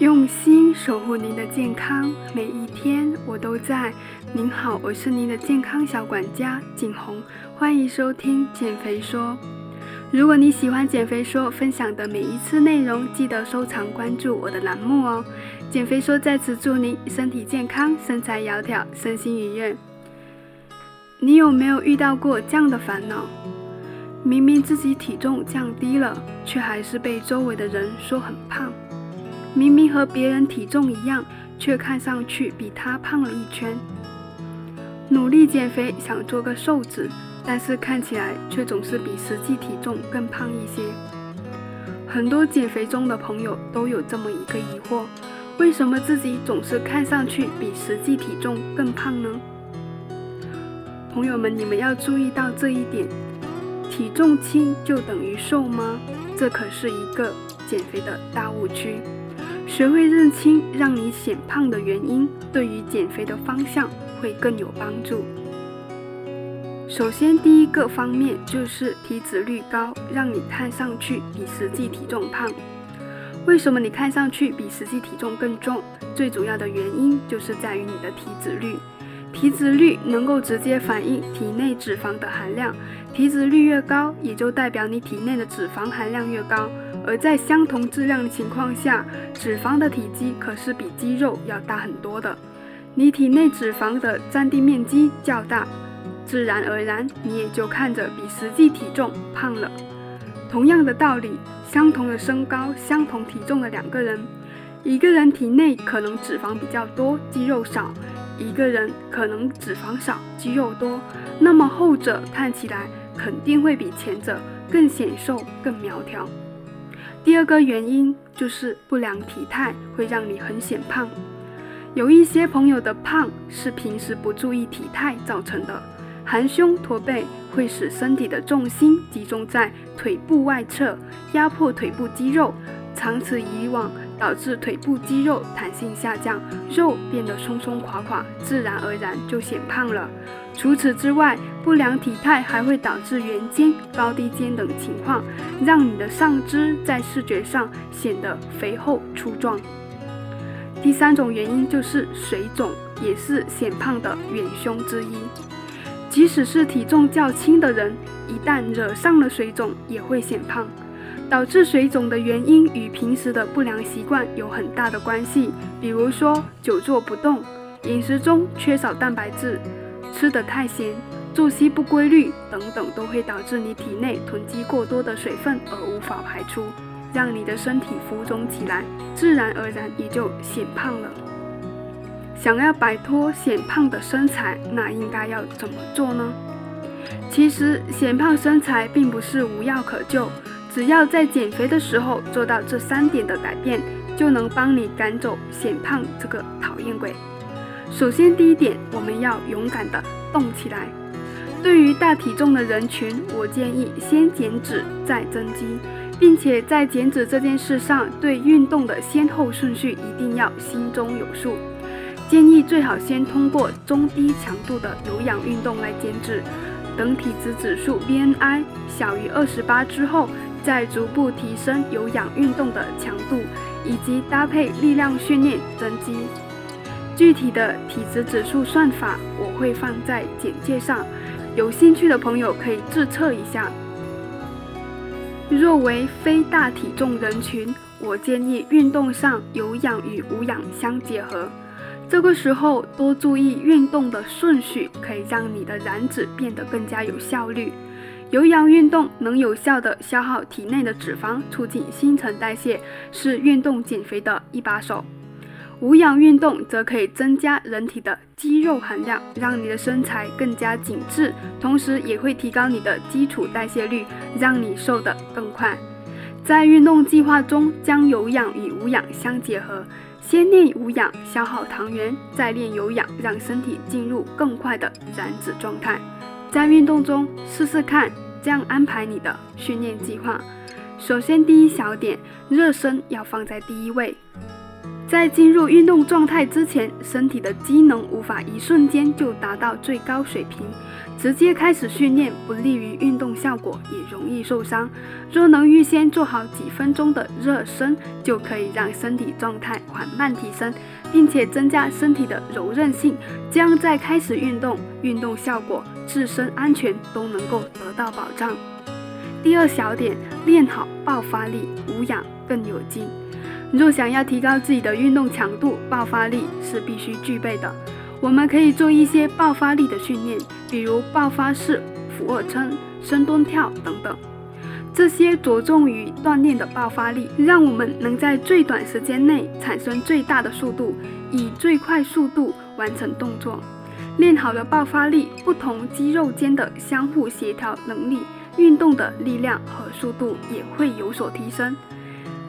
用心守护您的健康，每一天我都在。您好，我是您的健康小管家景红，欢迎收听减肥说。如果你喜欢减肥说分享的每一次内容，记得收藏关注我的栏目哦。减肥说在此祝您身体健康，身材窈窕，身心愉悦。你有没有遇到过这样的烦恼？明明自己体重降低了，却还是被周围的人说很胖。明明和别人体重一样，却看上去比他胖了一圈。努力减肥想做个瘦子，但是看起来却总是比实际体重更胖一些。很多减肥中的朋友都有这么一个疑惑：为什么自己总是看上去比实际体重更胖呢？朋友们，你们要注意到这一点：体重轻就等于瘦吗？这可是一个减肥的大误区。学会认清让你显胖的原因，对于减肥的方向会更有帮助。首先，第一个方面就是体脂率高，让你看上去比实际体重胖。为什么你看上去比实际体重更重？最主要的原因就是在于你的体脂率。体脂率能够直接反映体内脂肪的含量，体脂率越高，也就代表你体内的脂肪含量越高。而在相同质量的情况下，脂肪的体积可是比肌肉要大很多的。你体内脂肪的占地面积较大，自然而然你也就看着比实际体重胖了。同样的道理，相同的身高、相同体重的两个人，一个人体内可能脂肪比较多，肌肉少；一个人可能脂肪少，肌肉多。那么后者看起来肯定会比前者更显瘦、更苗条。第二个原因就是不良体态会让你很显胖。有一些朋友的胖是平时不注意体态造成的，含胸驼背会使身体的重心集中在腿部外侧，压迫腿部肌肉，长此以往导致腿部肌肉弹性下降，肉变得松松垮垮，自然而然就显胖了。除此之外，不良体态还会导致圆肩、高低肩等情况，让你的上肢在视觉上显得肥厚粗壮。第三种原因就是水肿，也是显胖的元凶之一。即使是体重较轻的人，一旦惹上了水肿，也会显胖。导致水肿的原因与平时的不良习惯有很大的关系，比如说久坐不动、饮食中缺少蛋白质。吃得太咸、作息不规律等等，都会导致你体内囤积过多的水分而无法排出，让你的身体浮肿起来，自然而然也就显胖了。想要摆脱显胖的身材，那应该要怎么做呢？其实显胖身材并不是无药可救，只要在减肥的时候做到这三点的改变，就能帮你赶走显胖这个讨厌鬼。首先，第一点，我们要勇敢地动起来。对于大体重的人群，我建议先减脂再增肌，并且在减脂这件事上，对运动的先后顺序一定要心中有数。建议最好先通过中低强度的有氧运动来减脂，等体脂指数 BMI 小于二十八之后，再逐步提升有氧运动的强度，以及搭配力量训练增肌。具体的体脂指数算法我会放在简介上，有兴趣的朋友可以自测一下。若为非大体重人群，我建议运动上有氧与无氧相结合。这个时候多注意运动的顺序，可以让你的燃脂变得更加有效率。有氧运动能有效的消耗体内的脂肪，促进新陈代谢，是运动减肥的一把手。无氧运动则可以增加人体的肌肉含量，让你的身材更加紧致，同时也会提高你的基础代谢率，让你瘦得更快。在运动计划中，将有氧与无氧相结合，先练无氧消耗糖原，再练有氧，让身体进入更快的燃脂状态。在运动中试试看，这样安排你的训练计划。首先，第一小点，热身要放在第一位。在进入运动状态之前，身体的机能无法一瞬间就达到最高水平，直接开始训练不利于运动效果，也容易受伤。若能预先做好几分钟的热身，就可以让身体状态缓慢提升，并且增加身体的柔韧性，这样在开始运动，运动效果、自身安全都能够得到保障。第二小点，练好爆发力，无氧更有劲。若想要提高自己的运动强度，爆发力是必须具备的。我们可以做一些爆发力的训练，比如爆发式俯卧撑、深蹲跳等等。这些着重于锻炼的爆发力，让我们能在最短时间内产生最大的速度，以最快速度完成动作。练好了爆发力，不同肌肉间的相互协调能力，运动的力量和速度也会有所提升。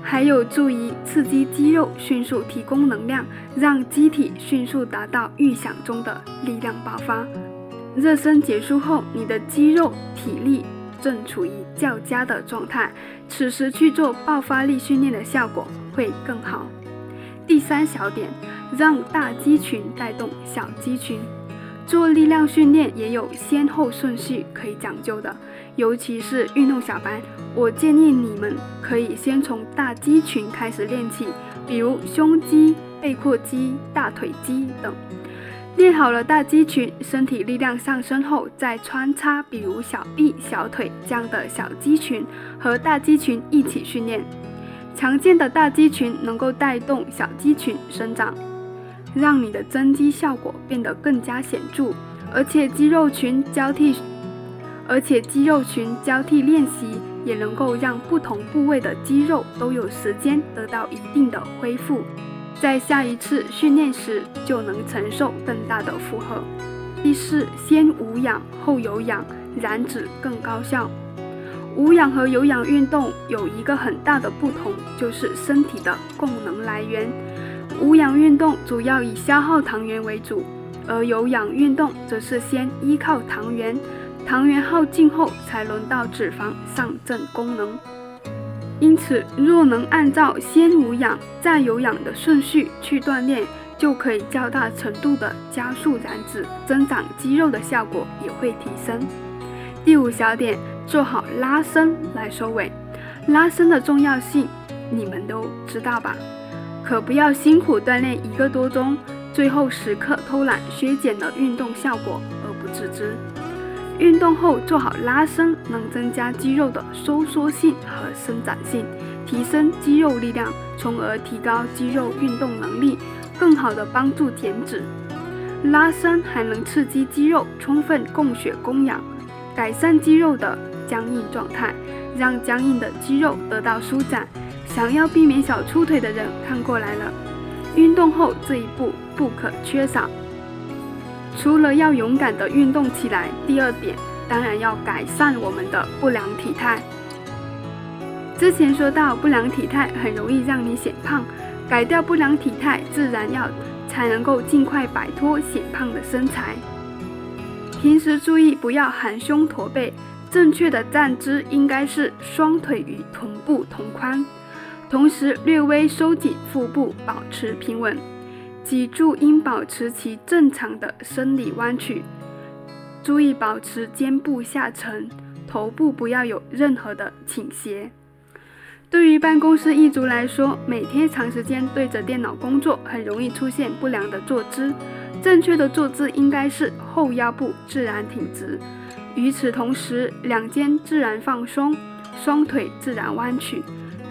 还有助于刺激肌肉迅速提供能量，让机体迅速达到预想中的力量爆发。热身结束后，你的肌肉体力正处于较佳的状态，此时去做爆发力训练的效果会更好。第三小点，让大肌群带动小肌群。做力量训练也有先后顺序可以讲究的，尤其是运动小白，我建议你们可以先从大肌群开始练起，比如胸肌、背阔肌、大腿肌等。练好了大肌群，身体力量上升后，再穿插比如小臂、小腿这样的小肌群和大肌群一起训练。强健的大肌群能够带动小肌群生长。让你的增肌效果变得更加显著，而且肌肉群交替，而且肌肉群交替练习也能够让不同部位的肌肉都有时间得到一定的恢复，在下一次训练时就能承受更大的负荷。第四，先无氧后有氧，燃脂更高效。无氧和有氧运动有一个很大的不同，就是身体的供能来源。无氧运动主要以消耗糖原为主，而有氧运动则是先依靠糖原，糖原耗尽后才轮到脂肪上阵功能。因此，若能按照先无氧再有氧的顺序去锻炼，就可以较大程度的加速燃脂、增长肌肉的效果也会提升。第五小点，做好拉伸来收尾。拉伸的重要性，你们都知道吧？可不要辛苦锻炼一个多钟，最后时刻偷懒，削减了运动效果而不自知。运动后做好拉伸，能增加肌肉的收缩性和伸展性，提升肌肉力量，从而提高肌肉运动能力，更好的帮助减脂。拉伸还能刺激肌肉充分供血供氧，改善肌肉的僵硬状态，让僵硬的肌肉得到舒展。想要避免小粗腿的人看过来了，运动后这一步不可缺少。除了要勇敢的运动起来，第二点当然要改善我们的不良体态。之前说到不良体态很容易让你显胖，改掉不良体态自然要才能够尽快摆脱显胖的身材。平时注意不要含胸驼背，正确的站姿应该是双腿与臀部同宽。同时略微收紧腹部，保持平稳。脊柱应保持其正常的生理弯曲，注意保持肩部下沉，头部不要有任何的倾斜。对于办公室一族来说，每天长时间对着电脑工作，很容易出现不良的坐姿。正确的坐姿应该是后腰部自然挺直，与此同时，两肩自然放松，双腿自然弯曲。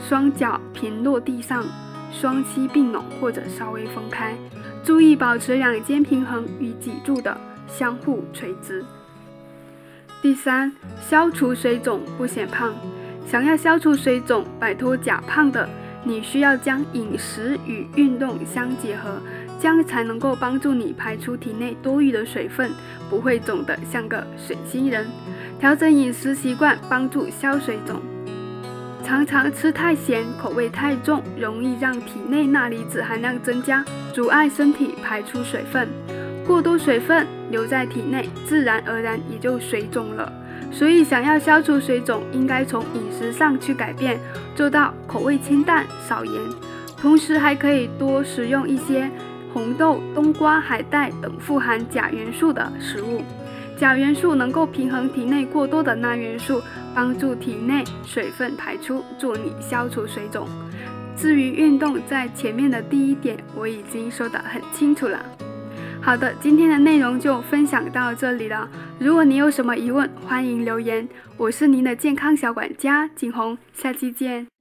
双脚平落地上，双膝并拢或者稍微分开，注意保持两肩平衡与脊柱的相互垂直。第三，消除水肿不显胖。想要消除水肿、摆脱假胖的，你需要将饮食与运动相结合，这样才能够帮助你排出体内多余的水分，不会肿得像个水星人。调整饮食习惯，帮助消水肿。常常吃太咸，口味太重，容易让体内钠离子含量增加，阻碍身体排出水分。过多水分留在体内，自然而然也就水肿了。所以，想要消除水肿，应该从饮食上去改变，做到口味清淡、少盐。同时还可以多食用一些红豆、冬瓜、海带等富含钾元素的食物。钾元素能够平衡体内过多的钠元素，帮助体内水分排出，助你消除水肿。至于运动，在前面的第一点我已经说得很清楚了。好的，今天的内容就分享到这里了。如果你有什么疑问，欢迎留言。我是您的健康小管家景红，下期见。